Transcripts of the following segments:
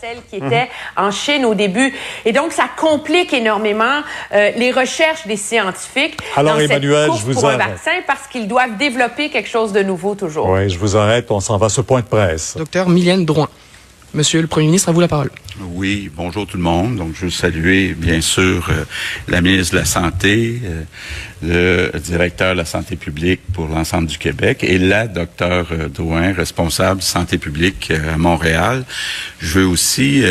celle qui était en Chine au début. Et donc, ça complique énormément euh, les recherches des scientifiques Alors, dans Emmanuel, cette je vous pour un arrête. vaccin parce qu'ils doivent développer quelque chose de nouveau toujours. Oui, je vous arrête. On s'en va sur point de presse. Docteur Mylène Drouin. Monsieur le Premier ministre, à vous la parole. Oui, bonjour tout le monde. Donc, je veux saluer, bien sûr, euh, la ministre de la Santé, euh, le directeur de la santé publique pour l'ensemble du Québec et la docteur euh, Drouin, responsable de santé publique à Montréal. Je veux aussi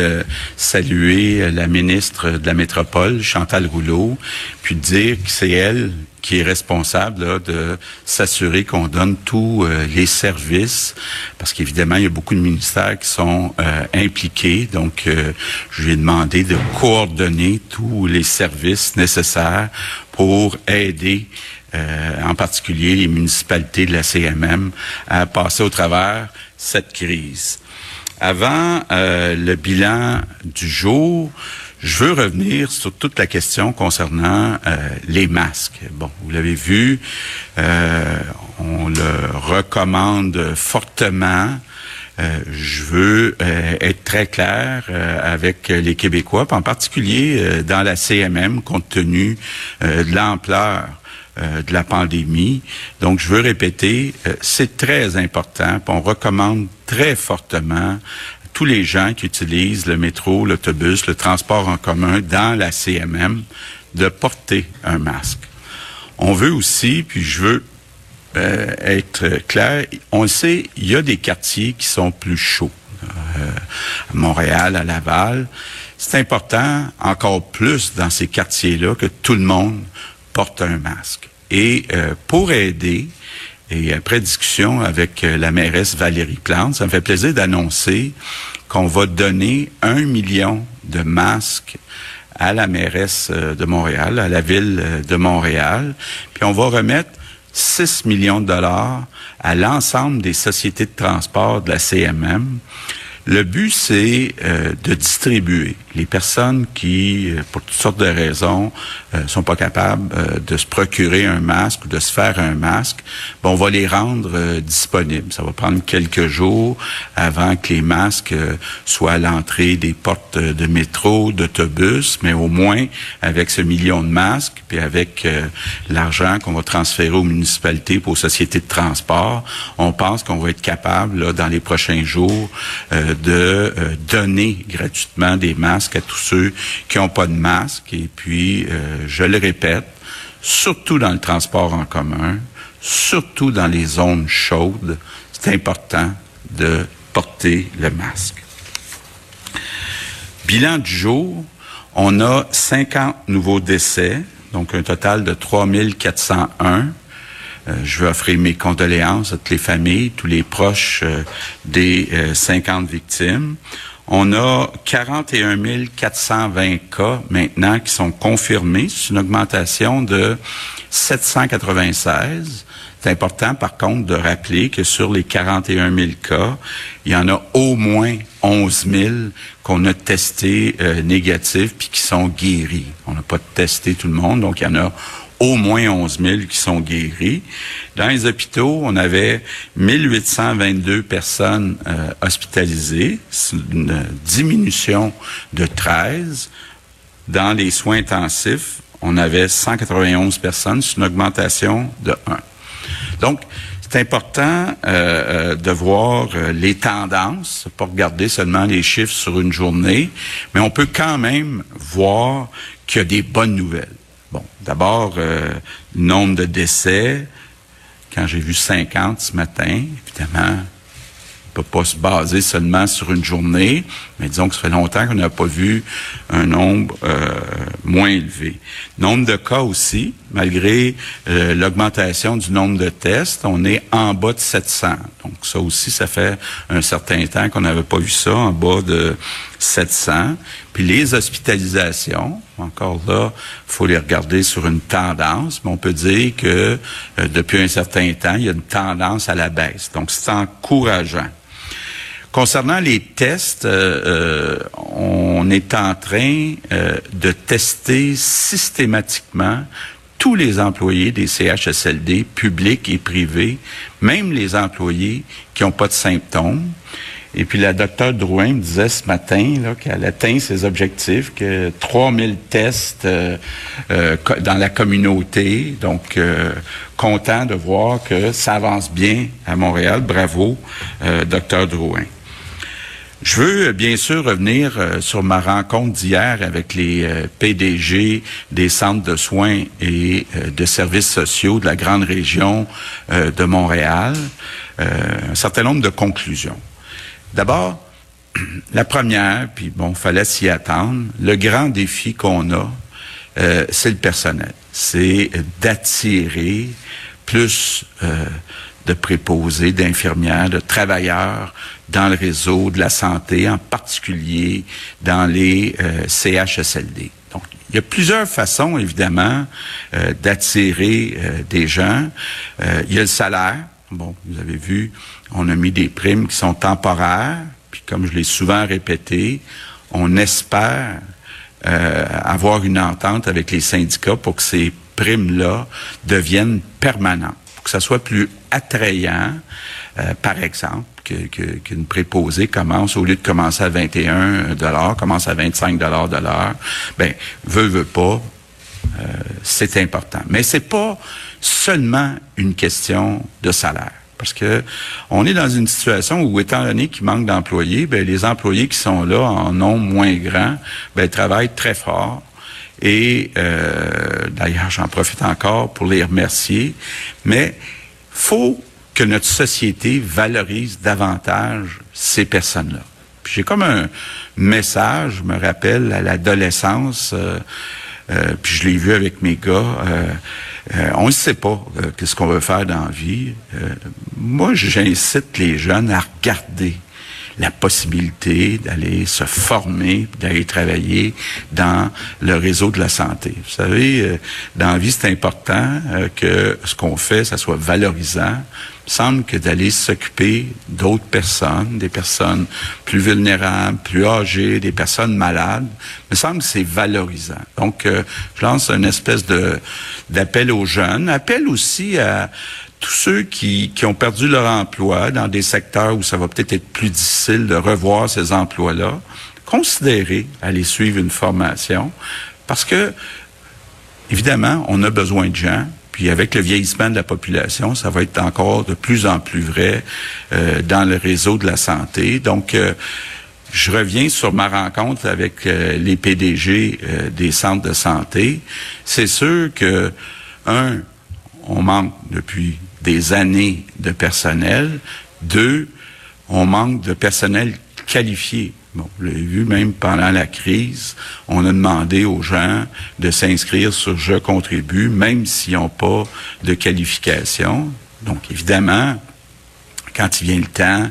saluer la ministre de la Métropole, Chantal Rouleau, puis dire que c'est elle qui est responsable là, de s'assurer qu'on donne tous euh, les services, parce qu'évidemment, il y a beaucoup de ministères qui sont euh, impliqués. Donc, euh, je lui ai demandé de coordonner tous les services nécessaires pour aider euh, en particulier les municipalités de la CMM à passer au travers cette crise. Avant euh, le bilan du jour, je veux revenir sur toute la question concernant euh, les masques. Bon, vous l'avez vu, euh, on le recommande fortement. Euh, je veux euh, être très clair euh, avec les Québécois, en particulier euh, dans la CMM, compte tenu de l'ampleur de la pandémie. Donc, je veux répéter, c'est très important, on recommande très fortement tous les gens qui utilisent le métro, l'autobus, le transport en commun dans la CMM de porter un masque. On veut aussi, puis je veux euh, être clair, on le sait, il y a des quartiers qui sont plus chauds. Euh, à Montréal, à Laval. C'est important, encore plus dans ces quartiers-là, que tout le monde porte un masque. Et euh, pour aider, et après discussion avec euh, la mairesse Valérie Plante, ça me fait plaisir d'annoncer qu'on va donner un million de masques à la mairesse euh, de Montréal, à la ville euh, de Montréal. Puis on va remettre 6 millions de dollars à l'ensemble des sociétés de transport de la CMM. Le but, c'est de distribuer les personnes qui, pour toutes sortes de raisons, euh, sont pas capables euh, de se procurer un masque ou de se faire un masque. Bon, on va les rendre euh, disponibles. Ça va prendre quelques jours avant que les masques euh, soient à l'entrée des portes euh, de métro, d'autobus, mais au moins avec ce million de masques, puis avec euh, l'argent qu'on va transférer aux municipalités pour aux sociétés de transport, on pense qu'on va être capable, là, dans les prochains jours, de donner gratuitement des masques à tous ceux qui n'ont pas de masque. Et puis, euh, je le répète, surtout dans le transport en commun, surtout dans les zones chaudes, c'est important de porter le masque. Bilan du jour, on a 50 nouveaux décès, donc un total de 3401. Euh, je veux offrir mes condoléances à toutes les familles, tous les proches euh, des euh, 50 victimes. On a 41 420 cas maintenant qui sont confirmés. C'est une augmentation de 796. C'est important, par contre, de rappeler que sur les 41 000 cas, il y en a au moins 11 000 qu'on a testés euh, négatifs puis qui sont guéris. On n'a pas testé tout le monde, donc il y en a au moins 11 000 qui sont guéris. Dans les hôpitaux, on avait 1822 personnes euh, hospitalisées, une diminution de 13. Dans les soins intensifs, on avait 191 personnes, c'est une augmentation de 1. Donc, c'est important euh, euh, de voir euh, les tendances, pas regarder seulement les chiffres sur une journée, mais on peut quand même voir qu'il y a des bonnes nouvelles. Bon, d'abord, euh, nombre de décès, quand j'ai vu 50 ce matin, évidemment, on peut pas se baser seulement sur une journée, mais disons que ça fait longtemps qu'on n'a pas vu un nombre euh, moins élevé. Nombre de cas aussi, malgré euh, l'augmentation du nombre de tests, on est en bas de 700. Donc ça aussi, ça fait un certain temps qu'on n'avait pas vu ça, en bas de 700. Puis les hospitalisations, encore là, faut les regarder sur une tendance, mais on peut dire que euh, depuis un certain temps, il y a une tendance à la baisse. Donc c'est encourageant. Concernant les tests, euh, euh, on est en train euh, de tester systématiquement tous les employés des CHSLD, publics et privés, même les employés qui n'ont pas de symptômes. Et puis la docteure Drouin me disait ce matin qu'elle atteint ses objectifs, que 3000 tests euh, euh, dans la communauté. Donc, euh, content de voir que ça avance bien à Montréal. Bravo, docteur Drouin. Je veux bien sûr revenir sur ma rencontre d'hier avec les PDG des centres de soins et de services sociaux de la grande région de Montréal. un certain nombre de conclusions. D'abord, la première, puis bon, fallait s'y attendre, le grand défi qu'on a, euh, c'est le personnel. C'est d'attirer plus euh, de préposés, d'infirmières, de travailleurs dans le réseau de la santé, en particulier dans les euh, CHSLD. Donc, il y a plusieurs façons, évidemment, d'attirer des gens. il y a le salaire. Bon, vous avez vu, on a mis des primes qui sont temporaires, puis comme je l'ai souvent répété, on espère euh, avoir une entente avec les syndicats pour que ces primes-là deviennent permanentes, pour que ça soit plus attrayant, euh, par exemple, qu'une préposée commence, au lieu de commencer à 21 commence à 25 de l'heure. Ben, veut, veut pas, euh, c'est important. Mais c'est pas seulement une question de salaire. Parce que on est dans une situation où, étant donné qu'il manque d'employés, ben, les employés qui sont là en nombre moins grand, ben, travaillent très fort. Et euh, d'ailleurs, j'en profite encore pour les remercier. Mais faut que notre société valorise davantage ces personnes-là. J'ai comme un message, je me rappelle à l'adolescence, euh, euh, puis je l'ai vu avec mes gars. Euh, on ne sait pas euh, qu'est-ce qu'on veut faire dans la vie. Euh, moi, j'incite les jeunes à regarder la possibilité d'aller se former, d'aller travailler dans le réseau de la santé. Vous savez, dans la vie, c'est important que ce qu'on fait, ça soit valorisant, semble que d'aller s'occuper d'autres personnes, des personnes plus vulnérables, plus âgées, des personnes malades, me semble que c'est valorisant. Donc, euh, je lance une espèce de d'appel aux jeunes, appel aussi à tous ceux qui, qui ont perdu leur emploi dans des secteurs où ça va peut-être être plus difficile de revoir ces emplois-là, considérer aller suivre une formation, parce que évidemment, on a besoin de gens puis avec le vieillissement de la population, ça va être encore de plus en plus vrai euh, dans le réseau de la santé. Donc, euh, je reviens sur ma rencontre avec euh, les PDG des centres de santé. C'est sûr que, un, on manque depuis des années de personnel. Deux, on manque de personnel qualifié. Bon, vous l'avez vu, même pendant la crise, on a demandé aux gens de s'inscrire sur Je contribue, même s'ils n'ont pas de qualification. Donc, évidemment, quand il vient le temps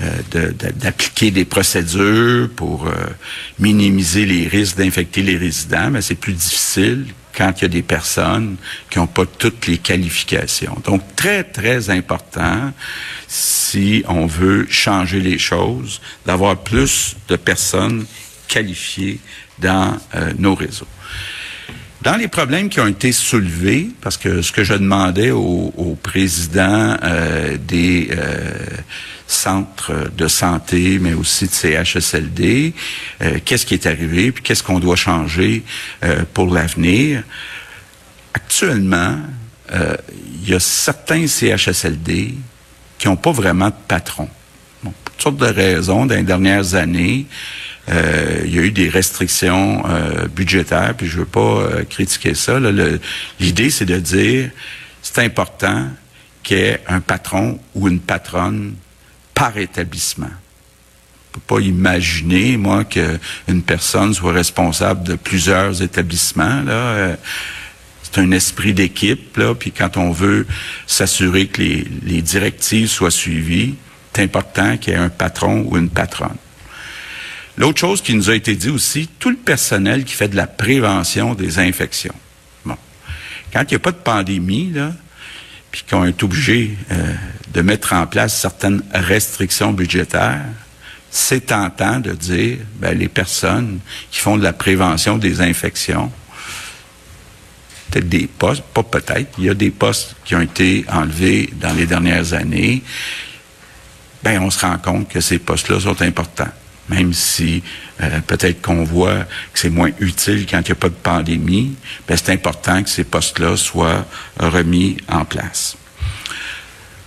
euh, d'appliquer des procédures pour euh, minimiser les risques d'infecter les résidents, ben, c'est plus difficile quand il y a des personnes qui n'ont pas toutes les qualifications. Donc, très, très important, si on veut changer les choses, d'avoir plus de personnes qualifiées dans euh, nos réseaux. Dans les problèmes qui ont été soulevés, parce que ce que je demandais au, au président euh, des euh, centres de santé, mais aussi de CHSLD, euh, qu'est-ce qui est arrivé, puis qu'est-ce qu'on doit changer pour l'avenir? Actuellement, il y a certains CHSLD qui n'ont pas vraiment de patron. pour toutes sortes de raisons, dans les dernières années, euh, il y a eu des restrictions euh, budgétaires, puis je veux pas euh, critiquer ça. L'idée, c'est de dire, c'est important qu'il y ait un patron ou une patronne par établissement. Je peux pas imaginer, moi, qu'une personne soit responsable de plusieurs établissements. Là. c'est un esprit d'équipe, là, puis quand on veut s'assurer que les, les directives soient suivies, c'est important qu'il y ait un patron ou une patronne. L'autre chose qui nous a été dit aussi, tout le personnel qui fait de la prévention des infections. Bon. Quand il n'y a pas de pandémie, là, puis qu'on est obligé euh, de mettre en place certaines restrictions budgétaires, c'est tentant de dire, ben, les personnes qui font de la prévention des infections, peut-être des postes, pas peut-être, il y a des postes qui ont été enlevés dans les dernières années ben on se rend compte que ces postes-là sont importants. Même si euh, peut-être qu'on voit que c'est moins utile quand il n'y a pas de pandémie, ben c'est important que ces postes-là soient remis en place.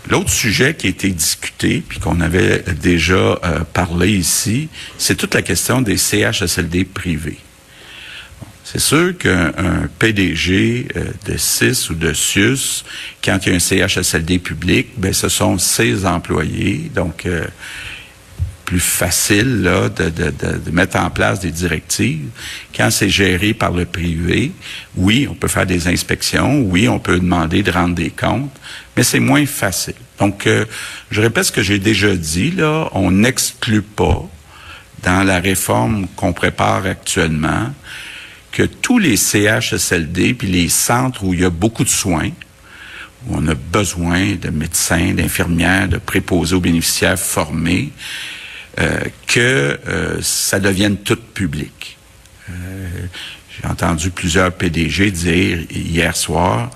L'autre sujet qui a été discuté, puis qu'on avait déjà euh, parlé ici, c'est toute la question des CHSLD privés. C'est sûr qu'un PDG euh, de CIS ou de SIUS, quand il y a un CHSLD public, ben ce sont ses employés, donc euh, plus facile là, de, de, de, mettre en place des directives. Quand c'est géré par le privé, oui, on peut faire des inspections, oui, on peut demander de rendre des comptes, mais c'est moins facile. Donc, euh, je répète ce que j'ai déjà dit, là, on n'exclut pas dans la réforme qu'on prépare actuellement que tous les CHSLD, puis les centres où il y a beaucoup de soins, où on a besoin de médecins, d'infirmières, de préposés aux bénéficiaires formés, euh, que euh, ça devienne tout public. Euh, j'ai entendu plusieurs PDG dire hier soir,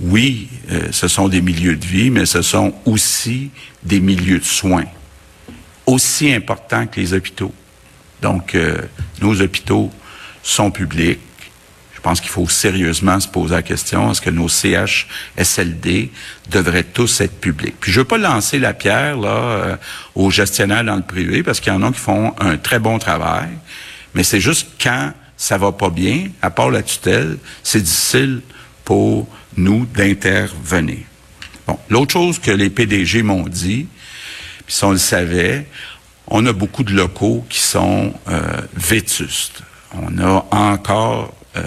oui, ce sont des milieux de vie, mais ce sont aussi des milieux de soins, aussi importants que les hôpitaux. Donc, nos hôpitaux sont publics. Je pense qu'il faut sérieusement se poser la question est-ce que nos CHSLD devraient tous être publics? Puis je veux pas lancer la pierre là euh, aux gestionnaires dans le privé parce qu'il y en a qui font un très bon travail, mais c'est juste quand ça va pas bien, à part la tutelle, c'est difficile pour nous d'intervenir. Bon, l'autre chose que les PDG m'ont dit, puis si on le savait, on a beaucoup de locaux qui sont euh, vétustes. On a encore euh,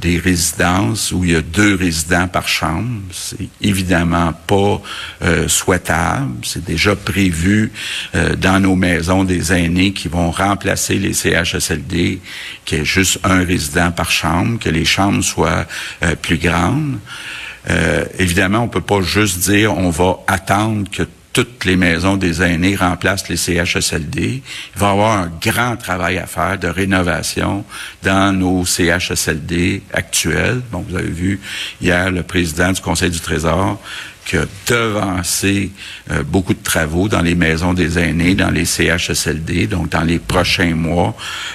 des résidences où il y a deux résidents par chambre. C'est évidemment pas euh, souhaitable. C'est déjà prévu euh, dans nos maisons des aînés qui vont remplacer les CHSLD, qu'il y ait juste un résident par chambre, que les chambres soient plus grandes. évidemment, on peut pas juste dire on va attendre que toutes les maisons des aînés remplacent les CHSLD. Il va y avoir un grand travail à faire de rénovation dans nos CHSLD actuels. Bon, vous avez vu hier le président du Conseil du Trésor qui a devancé euh, beaucoup de travaux dans les maisons des aînés, dans les CHSLD. Donc, dans les prochains mois,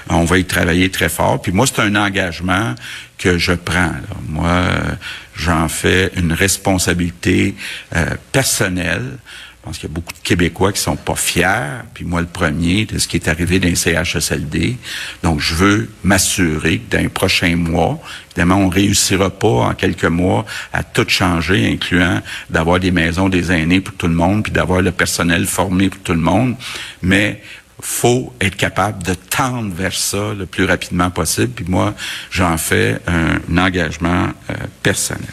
on va y travailler très fort. Puis moi, c'est un engagement que je prends. Moi, euh, j'en fais une responsabilité euh, personnelle. Je pense qu'il y a beaucoup de Québécois qui sont pas fiers, puis moi le premier, de ce qui est arrivé dans les CHSLD. Donc, je veux m'assurer que dans les prochains mois, évidemment, on réussira pas en quelques mois à tout changer, incluant d'avoir des maisons des aînés pour tout le monde, puis d'avoir le personnel formé pour tout le monde, mais faut être capable de tendre vers ça le plus rapidement possible. Puis moi, j'en fais un, engagement euh, personnel.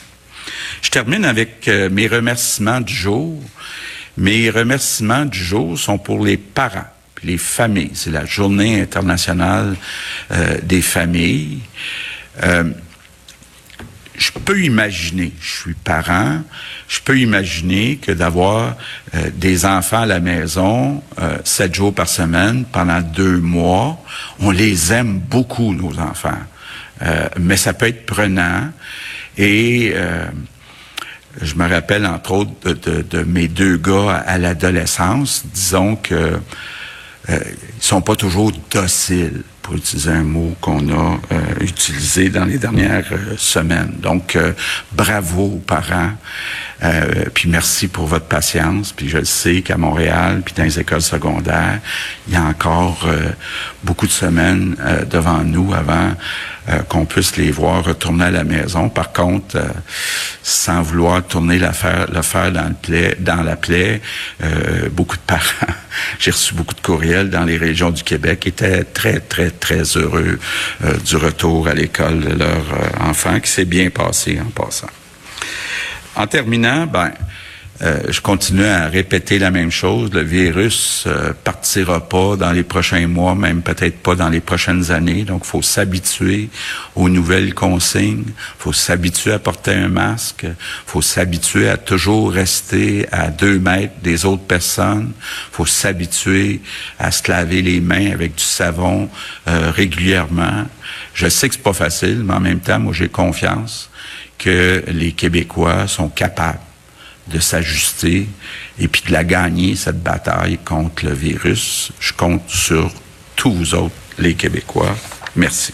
Je termine avec euh, mes remerciements du jour. Mes remerciements du jour sont pour les parents, les familles. C'est la journée internationale euh, des familles. Euh, je peux imaginer, je suis parent, je peux imaginer que d'avoir euh, des enfants à la maison sept jours par semaine pendant deux mois, on les aime beaucoup, nos enfants. mais ça peut être prenant et je me rappelle entre autres de, mes deux gars à, l'adolescence. Disons que euh, ils sont pas toujours dociles pour utiliser un mot qu'on a euh, utilisé dans les dernières euh, semaines. Donc, euh, bravo aux parents, puis merci pour votre patience. Puis je sais qu'à Montréal, puis dans les écoles secondaires, il y a encore beaucoup de semaines devant nous avant qu'on puisse les voir retourner à la maison. Par contre, sans vouloir tourner l'affaire, l'affaire dans, le plaie, dans la plaie, beaucoup de parents, j'ai reçu beaucoup de courriels dans les régions du Québec, étaient très, très, très heureux euh, du retour à l'école de leur euh, enfant, qui s'est bien passé en passant. En terminant, ben, euh, je continue à répéter la même chose. Le virus euh, partira pas dans les prochains mois, même peut-être pas dans les prochaines années. Donc, faut s'habituer aux nouvelles consignes. faut s'habituer à porter un masque. faut s'habituer à toujours rester à deux mètres des autres personnes. faut s'habituer à se laver les mains avec du savon euh, régulièrement. Je sais que c'est pas facile, mais en même temps, moi, j'ai confiance que les Québécois sont capables de s'ajuster et puis de la gagner, cette bataille contre le virus. Je compte sur tous vous autres, les Québécois. Merci.